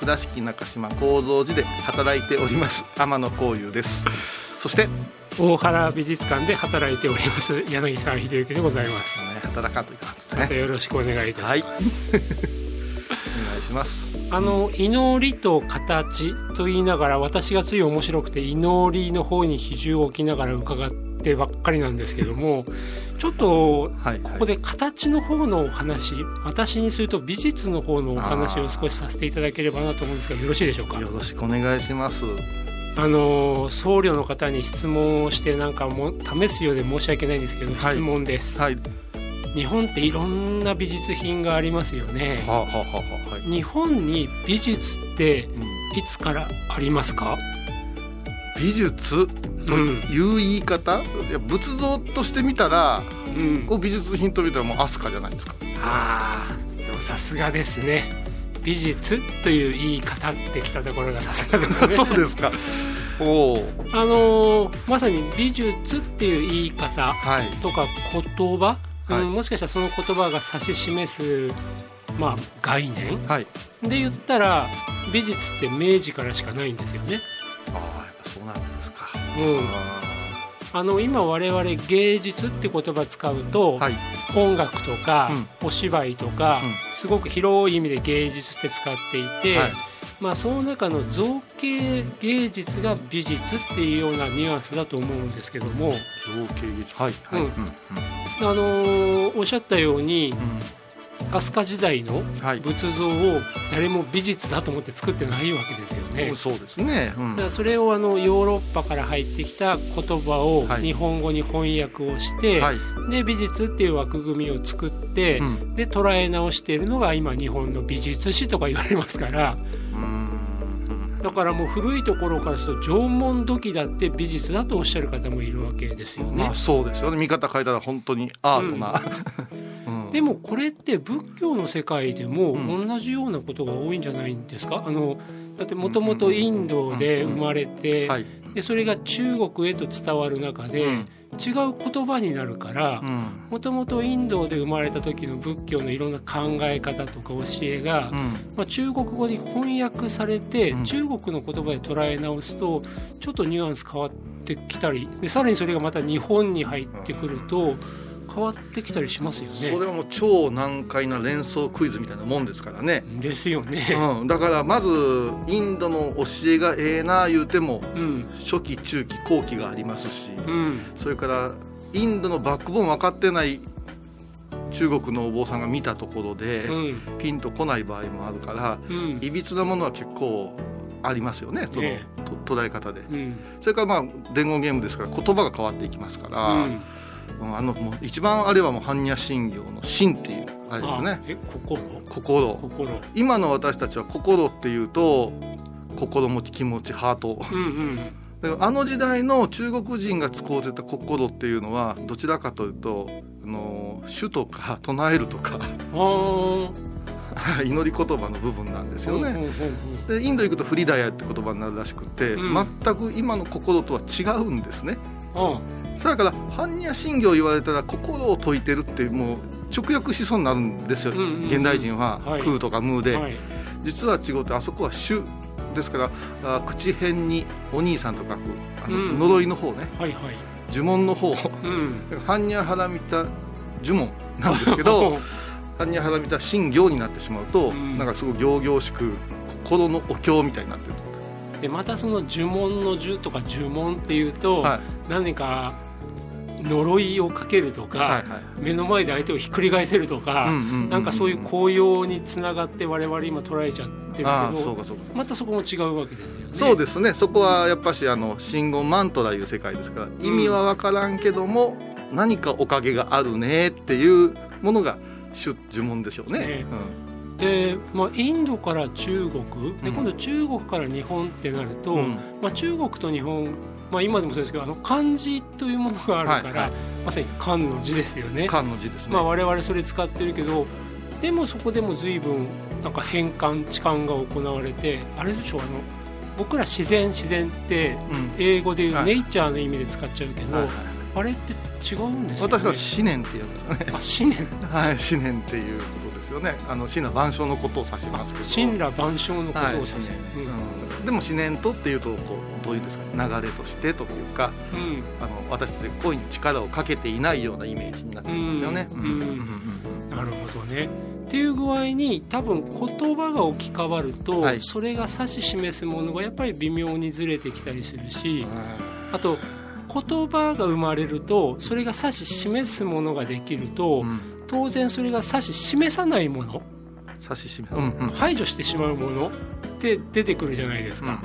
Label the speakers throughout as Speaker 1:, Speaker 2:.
Speaker 1: 倉敷中島幸三寺で働いております。天野幸雄です。そして、ね、
Speaker 2: 大原美術館で働いております柳沢秀幸でございます、
Speaker 1: 働かんといかんですね。
Speaker 2: またよろしくお願いいたします、
Speaker 1: はい。お願いします。
Speaker 2: あの祈りと形と言いながら私がつい面白くて祈りの方に比重を置きながら伺ってばっかりなんですけどもちょっと
Speaker 1: はい。
Speaker 2: ここで形の方のお話私にすると美術の方のお話を少しさせていただければなと思うんですがよろしいでしょうか？
Speaker 1: よろしくお願いします。
Speaker 2: あの僧侶の方に質問をしてなんかも試すようで申し訳ないんですけど、
Speaker 1: はい。
Speaker 2: 質問です。
Speaker 1: はい。
Speaker 2: 日本っていろんな美術品がありますよね。
Speaker 1: はあ、はあはあはい。
Speaker 2: 日本に美術って
Speaker 1: うん。
Speaker 2: いつからありますか？
Speaker 1: 美術という言い方、いや仏像として見たら
Speaker 2: うん。
Speaker 1: こう美術品と見たらもう飛鳥じゃないですか。
Speaker 2: ああでもさすがですね。美術という言い方ってきたところがさすがですね。
Speaker 1: そうですか。おお
Speaker 2: あのーまさに美術っていう言い方
Speaker 1: はい。
Speaker 2: とか言葉、
Speaker 1: はい。
Speaker 2: うん、もしかしたらその言葉が指し示す、まあ、概念
Speaker 1: はい。
Speaker 2: で言ったら美術って明治からしかないんですよね。
Speaker 1: うん、あ
Speaker 2: あの今我々芸術って言葉使うと、
Speaker 1: ーはい。
Speaker 2: 音楽とか、
Speaker 1: う
Speaker 2: お芝居とか、
Speaker 1: うん。
Speaker 2: すごく広い意味で芸術って使っていて、
Speaker 1: はい。
Speaker 2: まあ、その中の造形芸術が美術っていうようなニュアンスだと思うんですけども、
Speaker 1: 造形技術。はいはい。
Speaker 2: うん。
Speaker 1: うん
Speaker 2: あのーおっしゃったように飛鳥時代の仏像を誰も美術だと思って作ってないわけですよね。
Speaker 1: うんそうですね。うん。
Speaker 2: だからそれをあのヨーロッパから入ってきた言葉を
Speaker 1: はい。
Speaker 2: 日本語に翻訳をして、
Speaker 1: はい。
Speaker 2: で美術っていう枠組みを作って、
Speaker 1: うん。
Speaker 2: で捉え直しているのが今日本の美術史とか言われますから。だからもう古いところからすると縄文土器だって美術だとおっしゃる方もいるわけですよね。
Speaker 1: まあ。そうですよね。見方変えたら本当にアートな、うん
Speaker 2: でもこれって仏教の世界でも
Speaker 1: うん。
Speaker 2: 同じようなことが多いんじゃないんですか、あのだってもともとインドで生まれて、
Speaker 1: はい。
Speaker 2: でそれが中国へと伝わる中で、
Speaker 1: うん。
Speaker 2: 違う言葉になるから
Speaker 1: うん。
Speaker 2: もともとインドで生まれた時の仏教のいろんな考え方とか教えが、
Speaker 1: うん。
Speaker 2: まあ、中国語に翻訳されて、
Speaker 1: うん。
Speaker 2: 中国の言葉で捉え直すとちょっとニュアンス変わってきたりでさらにそれがまた日本に入ってくると変わってきたりしますよ
Speaker 1: それ
Speaker 2: ね。
Speaker 1: はもう超難解な連想クイズみたいなもんですからね、
Speaker 2: ですよね。
Speaker 1: うん、だからまずインドの教えがええな言うても
Speaker 2: うん。
Speaker 1: 初期中期後期がありますし
Speaker 2: うん。
Speaker 1: それからインドのバックボーン分かってない中国のお坊さんが見たところで、
Speaker 2: うん。
Speaker 1: ピンとこない場合もあるから
Speaker 2: うん。
Speaker 1: いびつなものは結構ありますよねその、捉え方で。
Speaker 2: うん。
Speaker 1: それからまあ伝言ゲームですから言葉が変わっていきますから、あのもう一番あれはもう般若心経の「心」っていうあれです
Speaker 2: あ
Speaker 1: ね
Speaker 2: え心？
Speaker 1: 心。
Speaker 2: 心。
Speaker 1: 今の私たちは心っていうと心持ち気持ちハート。
Speaker 2: うんうん。
Speaker 1: あの時代の中国人が使うてた心っていうのはどちらかというとあの主とか唱えるとか 祈り言葉の部分なんですよね。でインド行くとフリダヤって言葉になるらしくて、
Speaker 2: うん。
Speaker 1: 全く今の心とは違うんですね。
Speaker 2: あ
Speaker 1: それから般若心経言われたら心を説いてるってもう直訳しそうになるんですよ、
Speaker 2: うんうんうん。
Speaker 1: 現代人は、
Speaker 2: はい。
Speaker 1: 空とか無で、
Speaker 2: はい。
Speaker 1: 実は違うってあそこは主ですからあ口辺にお兄さんと書くあの、
Speaker 2: うん。
Speaker 1: 呪いの方ね。
Speaker 2: はいはい。
Speaker 1: 呪文の方。
Speaker 2: うん。
Speaker 1: 般若ハラミタ呪文なんですけど般若ハラミタ心経になってしまうと、
Speaker 2: うん。
Speaker 1: なんかすごい仰々しく心のお経みたいになってる
Speaker 2: でまたその呪文の呪とか呪文っていうと、
Speaker 1: はい。
Speaker 2: 何か呪いをかけるとか、
Speaker 1: はいはい
Speaker 2: 目の前で相手をひっくり返せるとか、
Speaker 1: うんうんうんうん
Speaker 2: なんかそういう効用につながって我々今捉えちゃってるけど
Speaker 1: そうかそうか。
Speaker 2: またそこも違うわけですよね。
Speaker 1: そうですね。そこはやっぱしあの真言マントラいう世界ですから意味は分からんけども、何かおかげがあるねっていうものが主呪文でしょうね。
Speaker 2: ねで、まあ、インドから中国で
Speaker 1: うん。
Speaker 2: 今度中国から日本ってなると、
Speaker 1: うん。
Speaker 2: まあ、中国と日本、まあ、今でもそうですけどあの漢字というものがあるから、
Speaker 1: はいはい。
Speaker 2: まさに漢の字ですよね。
Speaker 1: うん、漢の字ですね、
Speaker 2: まあ、我々それ使ってるけどでもそこでも随分なんか変換置換が行われてあれでしょうあの僕ら自然自然って
Speaker 1: うん。
Speaker 2: 英語でいう
Speaker 1: はい。
Speaker 2: ネイチャーの意味で使っちゃうけど、
Speaker 1: はいはい
Speaker 2: あれって違うんですよね。
Speaker 1: 私は思念って言うんですよね。
Speaker 2: あ思念。
Speaker 1: はい思念っていうよね。あの神羅万象のことを指しますけど。
Speaker 2: 神羅万象のこと
Speaker 1: はい、
Speaker 2: を
Speaker 1: 思
Speaker 2: 指す、
Speaker 1: 念、うん、でも思念とっていうとこうどういうんですかね流れとしてというか
Speaker 2: うん。うん
Speaker 1: あの私たちが恋に力をかけていないようなイメージになってるんですよね。
Speaker 2: なるほどね。っていう具合に多分言葉が置き換わると、
Speaker 1: はい。
Speaker 2: それが指し示すものがやっぱり微妙にずれてきたりするしあと言葉が生まれるとそれが指し示すものができると、
Speaker 1: うん
Speaker 2: 当然それが指し示さないもの、
Speaker 1: 指し示す、うんうん。
Speaker 2: 排除してしまうものって出てくるじゃないです
Speaker 1: うん
Speaker 2: か。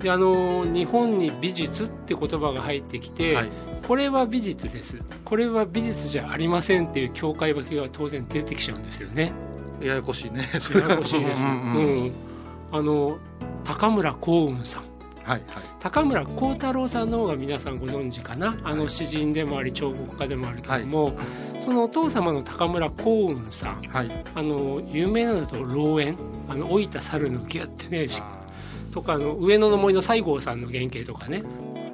Speaker 2: であの日本に美術って言葉が入ってきて、
Speaker 1: はい。
Speaker 2: これは美術です。これは美術じゃありませんっていう境界分けが当然出てきちゃうんですよね。
Speaker 1: ややこしいね。
Speaker 2: ややこしいです。う
Speaker 1: うんん。うん。
Speaker 2: あの高村光雲さん。
Speaker 1: はいはい。
Speaker 2: 高村光太郎さんの方が皆さんご存知かな。あの詩人でもあり彫刻家でもあるけども、そのお父様の高村光雲さん
Speaker 1: はい。
Speaker 2: あの有名なのだと老猿あの老いた猿の木やってねしとかあの上野の森の西郷さんの原型とかね。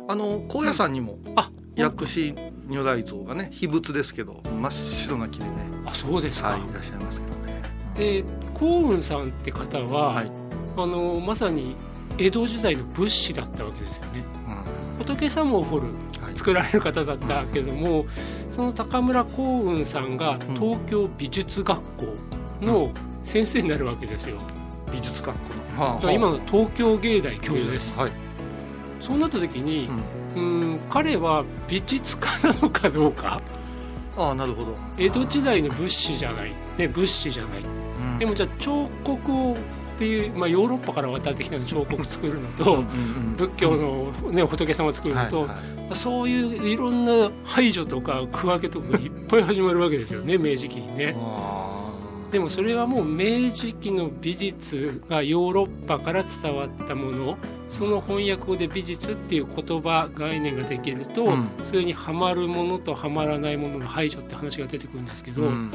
Speaker 1: あの高野山にも
Speaker 2: あ
Speaker 1: 薬師如来像がね秘仏ですけど真っ白な木でね、
Speaker 2: あそうですか、
Speaker 1: はい、いらっしゃいますけどね。
Speaker 2: で光雲さんって方は、
Speaker 1: はい。
Speaker 2: あのまさに江戸時代の仏師だったわけですよね。
Speaker 1: うん
Speaker 2: 仏様を彫る
Speaker 1: はい。
Speaker 2: 作られる方だったけどもその高村光雲さんが東京美術学校の先生になるわけですよ、
Speaker 1: 美術学校の。は
Speaker 2: だから今の東京芸大教授です、
Speaker 1: はい。
Speaker 2: そうなった時に
Speaker 1: うん。
Speaker 2: うん彼は美術家なのかどうか。
Speaker 1: ああなるほど。
Speaker 2: 江戸時代の仏師じゃない、ね、仏師じゃない。
Speaker 1: うん。
Speaker 2: でもじゃあ彫刻をっていう、まあ、ヨーロッパから渡ってきたの彫刻作るのと、仏教の、ね、仏様を作るのと、
Speaker 1: はいはい。
Speaker 2: そういういろんな排除とか区分けとかがいっぱい始まるわけですよね 明治期にね。
Speaker 1: あ
Speaker 2: でもそれはもう明治期の美術がヨーロッパから伝わったものその翻訳語で美術っていう言葉概念ができると、
Speaker 1: うん。
Speaker 2: それにはまるものとはまらないものの排除って話が出てくるんですけど、
Speaker 1: ーうん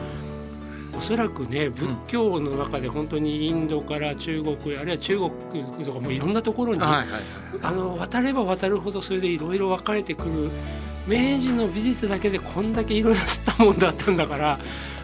Speaker 2: おそらくね仏教の中で本当にインドから中国あるいは中国とかもいろんなところに、渡れば渡るほどそれでいろいろ分かれてくる明治の美術だけでこんだけいろいろ吸ったもんだったんだから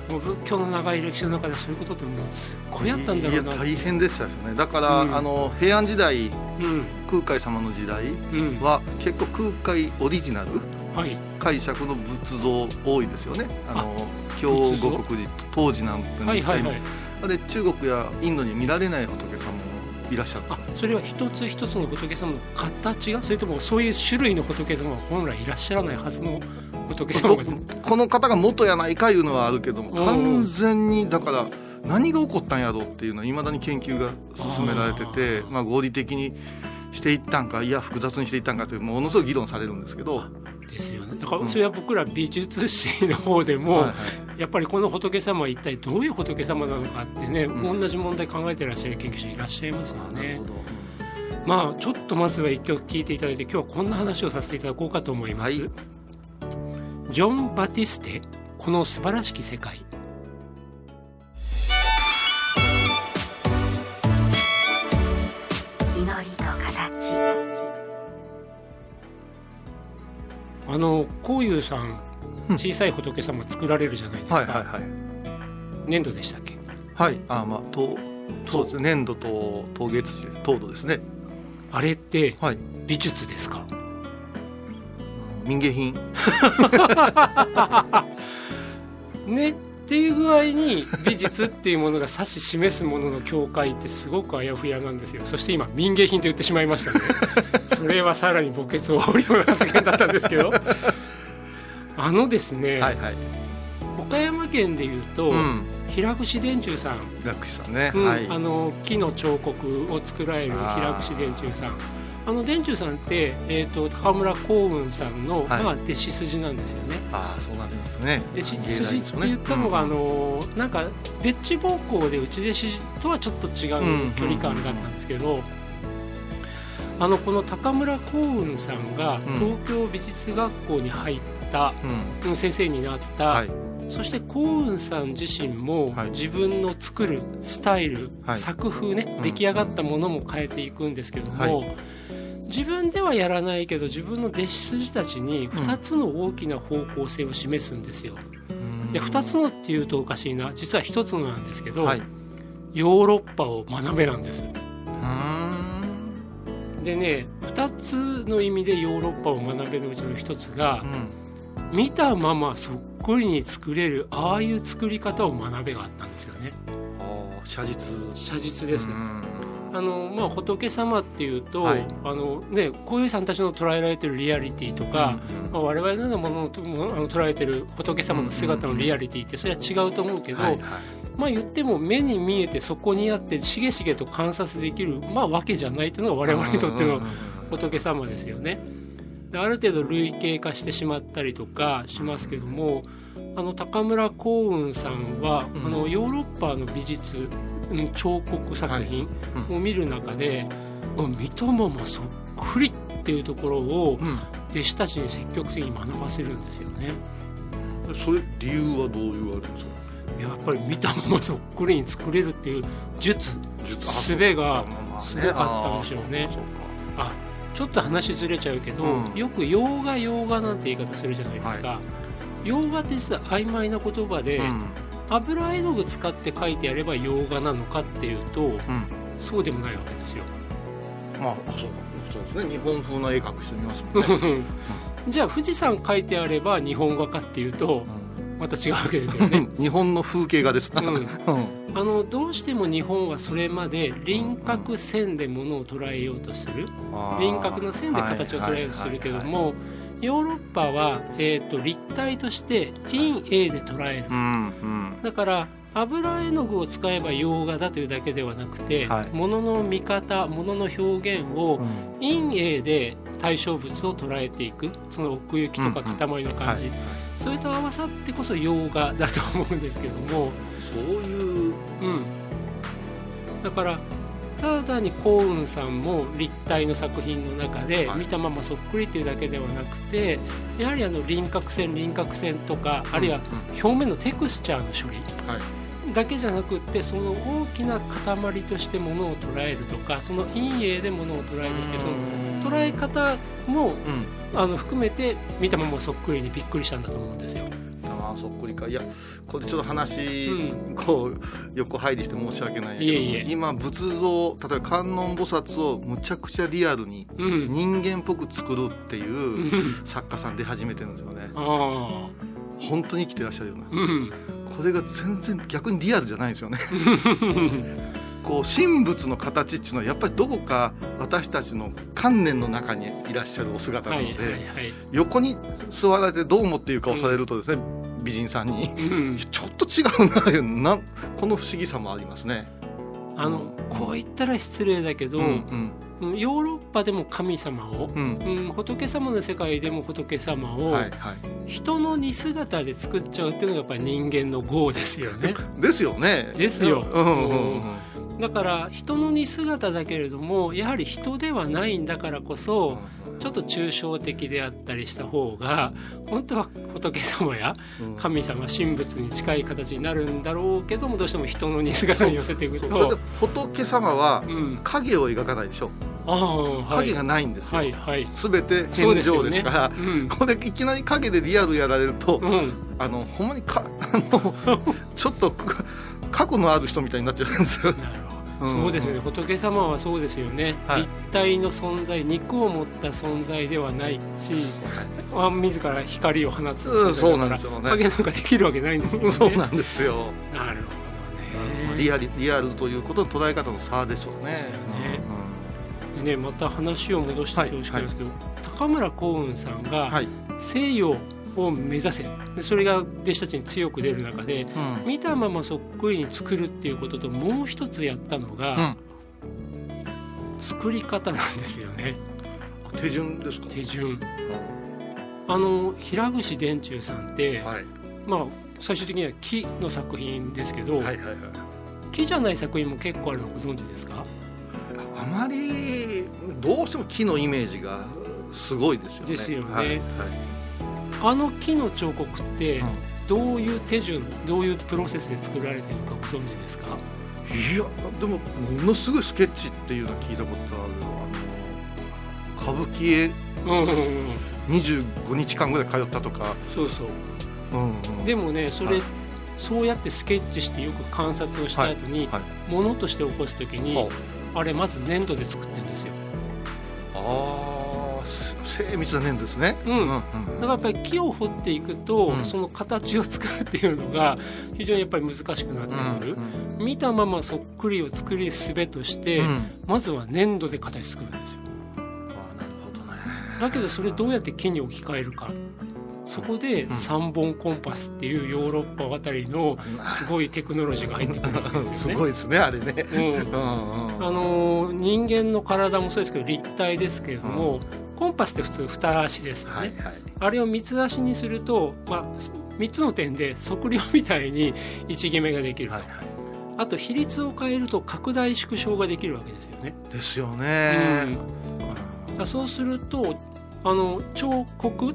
Speaker 2: もう仏教の長い歴史の中でそういうことってもうすっごいあったんだろうな。
Speaker 1: いや大変でしたよね。だから、
Speaker 2: うん。
Speaker 1: あの平安時代
Speaker 2: うん。
Speaker 1: 空海様の時代
Speaker 2: うん。
Speaker 1: は結構空海オリジナル
Speaker 2: はい。
Speaker 1: 解釈の仏像多いですよね。あの京
Speaker 2: 仏像
Speaker 1: 護国寺当時なんて
Speaker 2: はいはいはい。
Speaker 1: 中国やインドに見られない仏様もいらっしゃる
Speaker 2: それは一つ一つの仏様の形がそれともそういう種類の仏様は本来いらっしゃらないはずの仏様が
Speaker 1: この方が元やないかいうのはあるけども
Speaker 2: うん。
Speaker 1: 完全にだから何が起こったんやろうっていうのはいまだに研究が進められててまあ、合理的にしていったんかいや複雑にしていったんかというものすごい議論されるんですけど、
Speaker 2: ですよね。だからそれは僕ら美術史の方でも、やっぱりこの仏様は一体どういう仏様なのかってね、
Speaker 1: うん。
Speaker 2: 同じ問題考えてらっしゃる研究者いらっしゃいますよね。まあちょっとまずは一曲聴いていただいて今日はこんな話をさせていただこうかと思います、
Speaker 1: はい。
Speaker 2: ジョン・バティステこの素晴らしき世界あの幸雄さん
Speaker 1: うん。
Speaker 2: 小さい仏様作られるじゃないですか、
Speaker 1: はいはいはい。
Speaker 2: 粘土でしたっけ？
Speaker 1: はい。あまあとそうですね。粘土と陶芸土で陶土ですね。
Speaker 2: あれって
Speaker 1: はい。
Speaker 2: 美術ですか？
Speaker 1: 民芸品。
Speaker 2: ねっていう具合に美術っていうものが指し示すものの境界ってすごくあやふやなんですよ。そして今民芸品と言ってしまいましたね。それはさらに墓穴を掘るような発言だったんですけど。あのですね、
Speaker 1: はいはい。
Speaker 2: 岡山県でいうと、
Speaker 1: うん。
Speaker 2: 平串電柱さん、
Speaker 1: さんね、
Speaker 2: うん
Speaker 1: はい。
Speaker 2: あの木の彫刻を作られる平串電柱さんあの電柱さんって、えー、と高村光雲さんの、
Speaker 1: はい。
Speaker 2: まあ、弟子筋なんですよね。
Speaker 1: ああそうなりますね。
Speaker 2: 弟子筋って言ったのが、
Speaker 1: うん。
Speaker 2: あのなんかデッチ奉公で内弟子とはちょっと違う距離感だったんですけど、あのこの高村光雲さんが
Speaker 1: うん。
Speaker 2: 東京美術学校に入った、
Speaker 1: うん。
Speaker 2: うん先生になった、
Speaker 1: はい。
Speaker 2: そして幸雲さん自身も
Speaker 1: はい。
Speaker 2: 自分の作るスタイル、
Speaker 1: はい。
Speaker 2: 作風ね、
Speaker 1: うん。
Speaker 2: 出来上がったものも変えていくんですけども、
Speaker 1: はい
Speaker 2: 自分ではやらないけど自分の弟子筋たちに2つの大きな方向性を示すんですよ。で2つのっていうとおかしいな。実は1つのなんですけど、
Speaker 1: はい。
Speaker 2: ヨーロッパを学べなんです。
Speaker 1: うん。
Speaker 2: でね2つの意味でヨーロッパを学べのうちの1つが
Speaker 1: うん。
Speaker 2: 見たままそっくりに作れるああいう作り方を学べがあったんですよね。
Speaker 1: 写実。
Speaker 2: 写実です、
Speaker 1: うん
Speaker 2: あのまあ、仏様っていうと、
Speaker 1: はい。
Speaker 2: あのね、小遊さんたちの捉えられてるリアリティとか、
Speaker 1: うん
Speaker 2: まあ、我々のようなもののともあの捉えてる仏様の姿のリアリティってそれは違うと思うけど、
Speaker 1: はいはい。
Speaker 2: まあ、言っても目に見えてそこにあってしげしげと観察できる、まあ、わけじゃないというのが我々にとっての
Speaker 1: うんうんうん
Speaker 2: 仏様ですよね。である程度類型化してしまったりとかしますけどもあの高村光雲さんは、
Speaker 1: うん
Speaker 2: あのヨーロッパの美術うん彫刻作品を見る中で、もう見たままそっくりっていうところを
Speaker 1: うん。
Speaker 2: 弟子たちに積極的に学ばせるんですよね。
Speaker 1: それ理由はどういうあれですか？
Speaker 2: やっぱり見たままそっくりに作れるっていう術
Speaker 1: 術。
Speaker 2: 術がすごかったんでしょうね。
Speaker 1: あ
Speaker 2: ちょっと話ずれちゃうけど、
Speaker 1: うん。
Speaker 2: よく洋画洋画なんて言い方するじゃないですか、洋画って実は曖昧な言葉で、
Speaker 1: そうか
Speaker 2: 油絵の具使って描いてやれば洋画なのかっていうと
Speaker 1: うん。うん
Speaker 2: そうでもないわけですよ。
Speaker 1: まああそうかそうですね。日本風の絵描く人いますもんね。
Speaker 2: じゃあ富士山描いてあれば日本画かっていうとまた違うわけですよね、
Speaker 1: 日本の風景画です。な、
Speaker 2: うん、
Speaker 1: うん。
Speaker 2: あのどうしても日本はそれまで輪郭線でものを捉えようとする。輪郭の線で形を捉えようとするけどもヨーロッパは、えー、と立体として陰影で捉える。
Speaker 1: うんうん。
Speaker 2: だから油絵の具を使えば洋画だというだけではなくて、
Speaker 1: はい。
Speaker 2: 物の見方物の表現を陰影で対象物を捉えていく。その奥行きとか塊の感じ、
Speaker 1: はい。
Speaker 2: それと合わさってこそ洋画だと思うんですけども、
Speaker 1: そういう
Speaker 2: うん、だからただに幸雲さんも立体の作品の中で
Speaker 1: はい。
Speaker 2: 見たままそっくりというだけではなくてやはりあの輪郭線輪郭線とかあるいは表面のテクスチャーの処理、
Speaker 1: はい。
Speaker 2: だけじゃなくってその大きな塊としてものを捉えるとかその陰影でものを捉えるってその捉え方も
Speaker 1: うん。
Speaker 2: あの含めて見たままそっくりにびっくりしたんだと思うんですよ。
Speaker 1: そっくりか。いやこれちょっと話、
Speaker 2: う
Speaker 1: こう横入りして申し訳ないけど今仏像例えば観音菩薩をむちゃくちゃリアルに
Speaker 2: うん、
Speaker 1: 人間っぽく作るっていう
Speaker 2: うん。
Speaker 1: 作家さん出始めてるんですよね。
Speaker 2: あ
Speaker 1: 本当に生きてらっしゃるような。
Speaker 2: あうん。
Speaker 1: これが全然逆にリアルじゃないんですよね。こう神仏の形っていうのはやっぱりどこか私たちの観念の中にいらっしゃるお姿なので、横に座られてどう思っているかをされるとですね、美人さんに。
Speaker 2: うん。
Speaker 1: ちょっと違うな。なこの不思議さもありますね。
Speaker 2: あのこう言ったら失礼だけど、
Speaker 1: うん
Speaker 2: うん。ヨーロッパでも神様を、
Speaker 1: うん。
Speaker 2: うん、仏様の世界でも仏様を、
Speaker 1: はいはい、
Speaker 2: 人の似姿で作っちゃうっていうのがやっぱり人間の業ですよね。
Speaker 1: ですよね。
Speaker 2: ですよ。
Speaker 1: うんうん。うん
Speaker 2: だから人の似姿だけれどもやはり人ではないんだからこそちょっと抽象的であったりした方が本当は仏様や
Speaker 1: うん。
Speaker 2: 神様神仏に近い形になるんだろうけどもどうしても人の似姿に寄せていくと。
Speaker 1: 仏様は
Speaker 2: うん。
Speaker 1: 影を描かないでしょ。
Speaker 2: ああはい。
Speaker 1: 影がないんですよ。
Speaker 2: はいはい。
Speaker 1: すべて天井ですから。
Speaker 2: うん。
Speaker 1: これいきなり影でリアルやられると、
Speaker 2: うん。
Speaker 1: あのほんまにかあのちょっと過去のある人みたいになっちゃうんですよ。
Speaker 2: そうですよね。仏様はそうですよね、
Speaker 1: はい。
Speaker 2: 立体の存在肉を持った存在ではないし、まあ、自ら光を放つ
Speaker 1: うんそうなん
Speaker 2: だ
Speaker 1: ですよね。
Speaker 2: 影なんかできるわけないんですよね。
Speaker 1: そうなんですよ、
Speaker 2: なるほどね。
Speaker 1: リアリリアルということの捉え方の差でしょうね。
Speaker 2: ね。
Speaker 1: うん。
Speaker 2: でねまた話を戻して恐縮なんですけど、高村光雲さんが
Speaker 1: はい、
Speaker 2: 西洋を目指せ。でそれが弟子たちに強く出る中で
Speaker 1: うん。
Speaker 2: 見たままそっくりに作るっていうことともう一つやったのが、
Speaker 1: うん。
Speaker 2: 作り方なんですよね。
Speaker 1: 手順ですか？
Speaker 2: 手順。あの平口伝中さんって、
Speaker 1: はい。
Speaker 2: まあ最終的には木の作品ですけど、
Speaker 1: はいはいはい。
Speaker 2: 木じゃない作品も結構あるのご存知ですか？
Speaker 1: あまりどうしても木のイメージがすごいですよね。
Speaker 2: ですよね。
Speaker 1: はいはい
Speaker 2: あの木の彫刻って
Speaker 1: うん。
Speaker 2: どういう手順どういうプロセスで作られてるかご存知ですか？
Speaker 1: いやでもものすごいスケッチっていうのは聞いたことあるあの歌舞伎へ
Speaker 2: うんうんうん。
Speaker 1: 25日間ぐらい通ったとか、
Speaker 2: そうそう。
Speaker 1: うんうん。
Speaker 2: でもねそれ、
Speaker 1: はい。
Speaker 2: そうやってスケッチしてよく観察をした後に、
Speaker 1: はい
Speaker 2: ものとして起こす時に、
Speaker 1: は
Speaker 2: あれまず粘土で作ってるんですよ。
Speaker 1: ああ精密な粘土ですね。
Speaker 2: うん。
Speaker 1: うん
Speaker 2: だからやっぱり木を掘っていくと、
Speaker 1: うん。
Speaker 2: その形を作るっていうのが非常にやっぱり難しくなってくる、見たままそっくりを作りすべとして、
Speaker 1: うん。うん
Speaker 2: まずは粘土で形作るんですよ。
Speaker 1: あーなるほどね。
Speaker 2: だけどそれどうやって木に置き換えるか。そこで3本コンパスっていうヨーロッパ渡りのすごいテクノロジーが入ってくるわけです
Speaker 1: す
Speaker 2: よね。
Speaker 1: ごいですねあれね。
Speaker 2: うん。
Speaker 1: うんうん。
Speaker 2: あのー人間の体もそうですけど立体ですけれども、コンパスって普通二足ですよね、
Speaker 1: はいはい。
Speaker 2: あれを三つ足にすると、まあ、3つの点で測量みたいに位置決めができると、
Speaker 1: はいは
Speaker 2: あと比率を変えると拡大縮小ができるわけですよね。
Speaker 1: いですよね。
Speaker 2: だからそうするとあの彫刻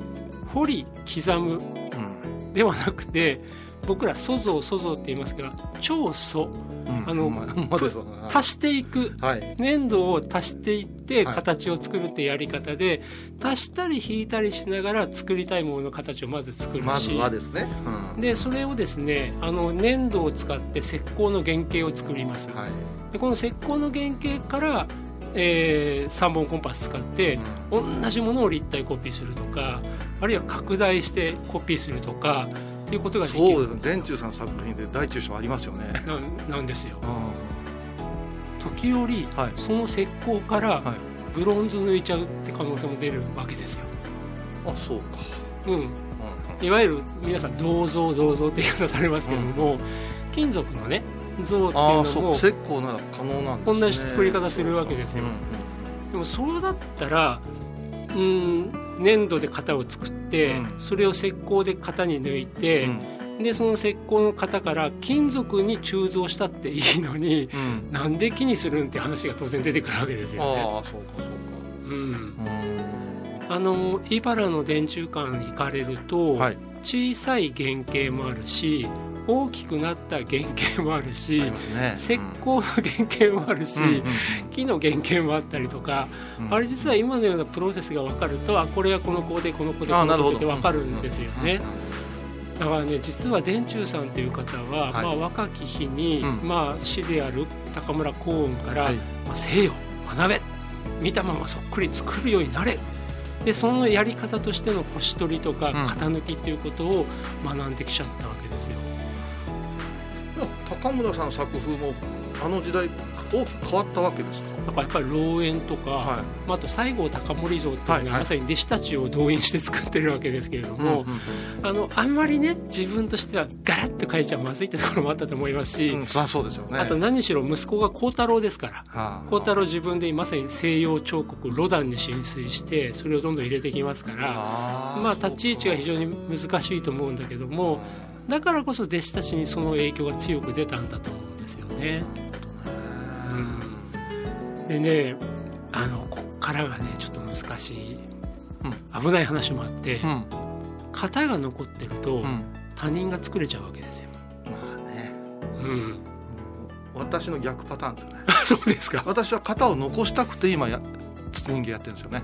Speaker 2: 彫り刻む
Speaker 1: うん。
Speaker 2: ではなくて僕ら塑像塑像って言いますが超素
Speaker 1: うん。
Speaker 2: あの
Speaker 1: まあまあですわ
Speaker 2: 足していく。
Speaker 1: はい。
Speaker 2: 粘土を足していって
Speaker 1: はい。
Speaker 2: 形を作るってやり方で、足したり引いたりしながら作りたいものの形をまず作るし、
Speaker 1: まずはですね。うん。
Speaker 2: でそれをですねあの粘土を使って石膏の原型を作ります、
Speaker 1: はい。
Speaker 2: でこの石膏の原型から、え3本コンパス使って、同じものを立体コピーするとかあるいは拡大してコピーするとかっていうことができ
Speaker 1: そう
Speaker 2: る
Speaker 1: ですね。伝中さんの作品で大中小ありますよね。
Speaker 2: なんなんですよ。
Speaker 1: うん
Speaker 2: 時折、
Speaker 1: はい。
Speaker 2: その石膏から
Speaker 1: はい。
Speaker 2: ブロンズ抜いちゃうって可能性も出るわけですよ、
Speaker 1: あそうか。
Speaker 2: うん、
Speaker 1: うん
Speaker 2: いわゆる皆さん銅像銅像って言い方されますけども、金属のね像っていうのも
Speaker 1: 石膏なら可能なんですね。
Speaker 2: 同じ作り方するわけですよ、
Speaker 1: うん。
Speaker 2: でもそうだったらうん粘土で型を作って、
Speaker 1: うん。
Speaker 2: それを石膏で型に抜いて、
Speaker 1: うん
Speaker 2: でその石膏の型から金属に鋳造したっていいのに
Speaker 1: うん。
Speaker 2: なんで木にするんって話が当然出てくるわけですよね。
Speaker 1: ああそうかそうか。
Speaker 2: うん、
Speaker 1: うん。
Speaker 2: あの茨の電柱館に行かれると、
Speaker 1: はい。
Speaker 2: 小さい原型もあるし大きくなった原型もあるし
Speaker 1: ね。
Speaker 2: 石膏の原型もあるし、
Speaker 1: うんうん
Speaker 2: 木の原型もあったりとか、
Speaker 1: うん。
Speaker 2: あれ実は今のようなプロセスが分かるとあこれはこの子でこの子でこの子でって分かるんですよね、だからね実は電柱さんという方は、
Speaker 1: はい。
Speaker 2: まあ、若き日に、
Speaker 1: うん。
Speaker 2: まあ、師である高村光雲から、
Speaker 1: はい。
Speaker 2: まあ、西洋学べ見たままそっくり作るようになれ。でそのやり方としての星取りとか
Speaker 1: うん。
Speaker 2: 型抜きっていうことを学んできちゃったわけですよ。
Speaker 1: でも高村さんの作風もあの時代大きく変わったわけですか？
Speaker 2: だからやっぱり老園とか、
Speaker 1: は
Speaker 2: まあ、あと西郷隆盛像っていうのは、まさに弟子たちを動員して作ってるわけですけれど
Speaker 1: い
Speaker 2: も、あのあんまりね自分としてはガラッと変えちゃまずいってところもあったと思いますし、
Speaker 1: うんそそうですよね。
Speaker 2: あと何しろ息子が孝太郎ですから。
Speaker 1: はあ。
Speaker 2: 孝太郎自分でまさに西洋彫刻ロダンに浸水してそれをどんどん入れてきますから
Speaker 1: あ
Speaker 2: まあ立ち位置が非常に難しいと思うんだけどもだからこそ弟子たちにその影響が強く出たんだと思うんですよね。うんでねあのこっからがねちょっと難しい、危ない話もあって、
Speaker 1: うん。
Speaker 2: 型が残ってると、
Speaker 1: うん。
Speaker 2: 他人が作れちゃうわけですよ。
Speaker 1: まあね。
Speaker 2: うん、
Speaker 1: 私の逆パターンですよね。
Speaker 2: そうですか。
Speaker 1: 私は型を残したくて今や筒人形やってるんですよね。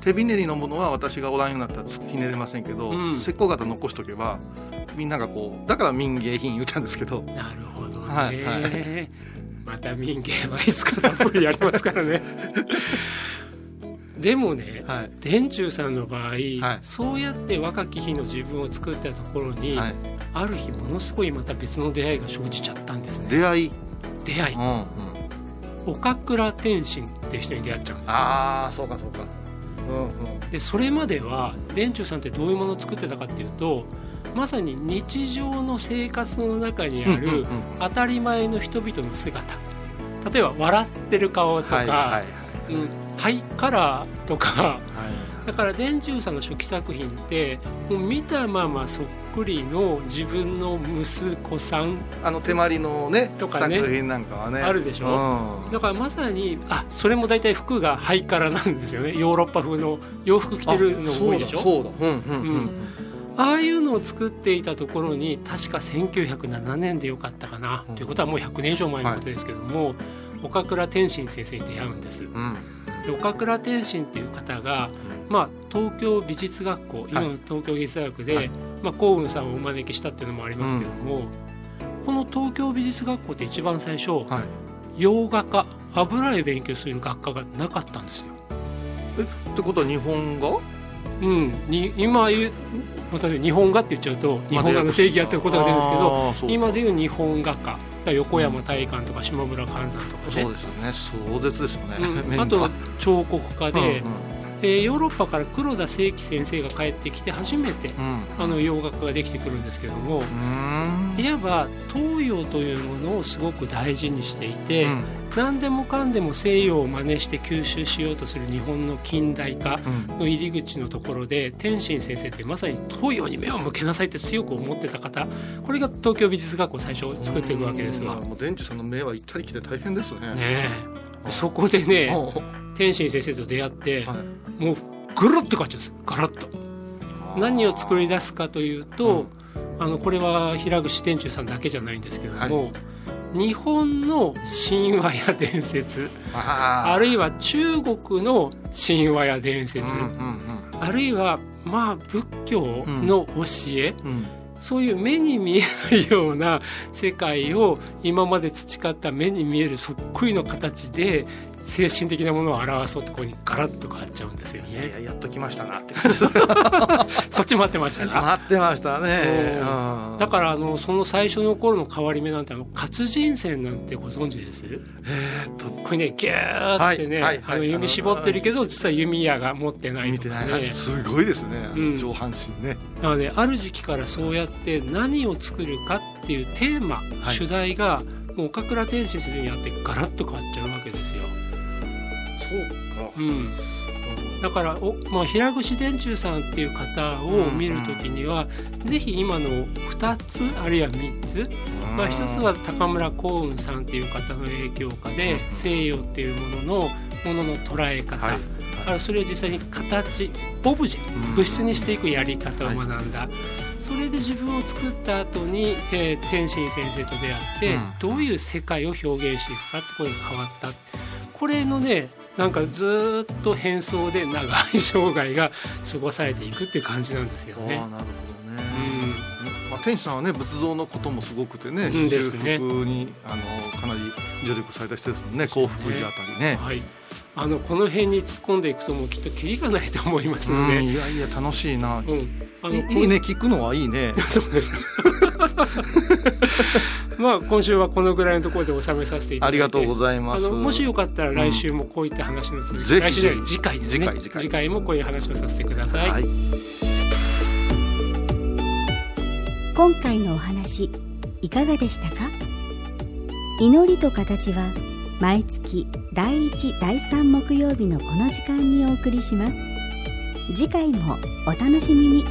Speaker 1: 手ひねりのものは私がおらんようになったらひねれませんけど、
Speaker 2: うん。
Speaker 1: 石膏型残しとけばみんながこうだから民芸品言ったんですけど。
Speaker 2: なるほどね。
Speaker 1: はいはい
Speaker 2: また民芸はいつかたっぷりやりますからね。でもね、
Speaker 1: はい。
Speaker 2: 電柱さんの場合、
Speaker 1: はい。
Speaker 2: そうやって若き日の自分を作ったところに、
Speaker 1: はい。
Speaker 2: ある日ものすごいまた別の出会いが生じちゃったんですね。
Speaker 1: 出会い、
Speaker 2: 出会い。
Speaker 1: うんうん、
Speaker 2: 岡倉天心って人に出会っちゃうんですよ。
Speaker 1: ああそうかそうか。うんうん。
Speaker 2: でそれまでは電柱さんってどういうものを作ってたかっていうとまさに日常の生活の中にある当たり前の人々の姿。例えば笑ってる顔とか、ハイカラーとか。
Speaker 1: はい。
Speaker 2: だから電柱さんの初期作品ってもう見たままそっくりの自分の息子さん。
Speaker 1: あの手まりのね
Speaker 2: とかね。
Speaker 1: 作品なんかはね。
Speaker 2: あるでしょ。
Speaker 1: うん。
Speaker 2: だからまさにあそれも大体服がハイカラなんですよね。ヨーロッパ風の洋服着てるのが多いでしょ。
Speaker 1: あそうだそうだ。うんうんうん、
Speaker 2: うんああいうのを作っていたところに確か1907年でよかったかな、
Speaker 1: うん。
Speaker 2: ということはもう100年以上前のことですけども、岡倉天心先生に出会うんです。
Speaker 1: うん。
Speaker 2: で岡倉天心っていう方が、まあ、東京美術学校今の東京芸術大学で、
Speaker 1: はい。
Speaker 2: まあ、幸雲さんをお招きしたっていうのもありますけども、この東京美術学校って一番最初、
Speaker 1: はい。
Speaker 2: 洋画科油絵勉強する学科がなかったんですよ。
Speaker 1: ってことは日本が
Speaker 2: うん、に今言う私日本画って言っちゃうと日本画の定義やってることが出るんですけど今でいう日本画家横山大観とか下村寛山とかね。
Speaker 1: そうですよね。壮絶ですよね、
Speaker 2: うん、
Speaker 1: 面
Speaker 2: あと
Speaker 1: が
Speaker 2: 彫刻家で、
Speaker 1: うんうん
Speaker 2: えーヨーロッパから黒田清輝先生が帰ってきて初めて
Speaker 1: うん。
Speaker 2: あの洋画家ができてくるんですけどもいわば東洋というものをすごく大事にしていて、
Speaker 1: うん。
Speaker 2: 何でもかんでも西洋を真似して吸収しようとする日本の近代化
Speaker 1: うん。
Speaker 2: の入り口のところで天心先生ってまさに東洋に目を向けなさいって強く思ってた方これが東京美術学校を最初作っていくわけですわ。
Speaker 1: うん。もう電柱さんの目は行ったり来て大変ですね。
Speaker 2: ねえ。そこでね天心先生と出会って
Speaker 1: はい。
Speaker 2: もうぐるっと変わっちゃうんです。ガラッと。何を作り出すかというと、あのこれは平口天柱さんだけじゃないんですけども、日本の神話や伝説
Speaker 1: あ
Speaker 2: るいは中国の神話や伝説、
Speaker 1: うんうん。
Speaker 2: あるいはまあ仏教の教え、
Speaker 1: うん。うん。
Speaker 2: そういう目に見えないような世界を今まで培った目に見えるそっくりの形で精神的なものを表そうとここにガラッと変わっちゃうんですよ
Speaker 1: いやい
Speaker 2: ね
Speaker 1: ややっときましたなって。
Speaker 2: そっち待ってましたか
Speaker 1: 待ってましたね。
Speaker 2: うん。
Speaker 1: うん
Speaker 2: だからあのその最初の頃の変わり目なんてあの活人線なんてご存知です？
Speaker 1: えーっと。
Speaker 2: これねギューってね、
Speaker 1: はいはいはい。
Speaker 2: あの弓絞ってるけど実は弓矢が持ってないとかね。
Speaker 1: すごいですね、
Speaker 2: うん。
Speaker 1: 上半身ね。
Speaker 2: なのである時期からそうやって何を作るかっていうテーマ、
Speaker 1: はい。
Speaker 2: 主題がもう岡倉天心先生にあってガラッと変わっちゃうわけですよ。
Speaker 1: そうか。
Speaker 2: うん、だからお、まあ、平口伝中さんっていう方を見るときには、ぜひ今の2つあるいは3つ、まあ、1つは高村光雲さんっていう方の影響下で
Speaker 1: うん。
Speaker 2: 西洋っていうもののものの捉え方、
Speaker 1: はい。
Speaker 2: あそれを実際に形オブジェ
Speaker 1: うん。
Speaker 2: 物質にしていくやり方を学んだ、それで自分を作った後に、えー天心先生と出会って、
Speaker 1: うん。
Speaker 2: どういう世界を表現していくかってことが変わった。これのねなんかずーっと変装で長い生涯が過ごされていくっていう感じなんですよね。
Speaker 1: ああなるほどね、
Speaker 2: う
Speaker 1: まあ、天使さんはね仏像のこともすごくてね、
Speaker 2: うん。で
Speaker 1: 修復にあのかなり助力された人ですもんね幸福寺あたりね。
Speaker 2: はい、あのこの辺に突っ込んでいくともうきっとキリがないと思いますので、
Speaker 1: うんいやいや楽しいな、
Speaker 2: うん。あの
Speaker 1: いいいね聞くのはいいね。
Speaker 2: そうですか。まあ今週はこのぐらいのところで収めさせていただいて。
Speaker 1: ありがとうございます。
Speaker 2: もしよかったら来週もこういった話の続き、
Speaker 1: ぜひ
Speaker 2: 来週じゃない次回ですね。
Speaker 1: 次回次回。
Speaker 2: もこういう話をさせてください、
Speaker 1: はい。
Speaker 3: 今回のお話いかがでしたか？祈りと形は毎月第1第3木曜日のこの時間にお送りします。次回もお楽しみに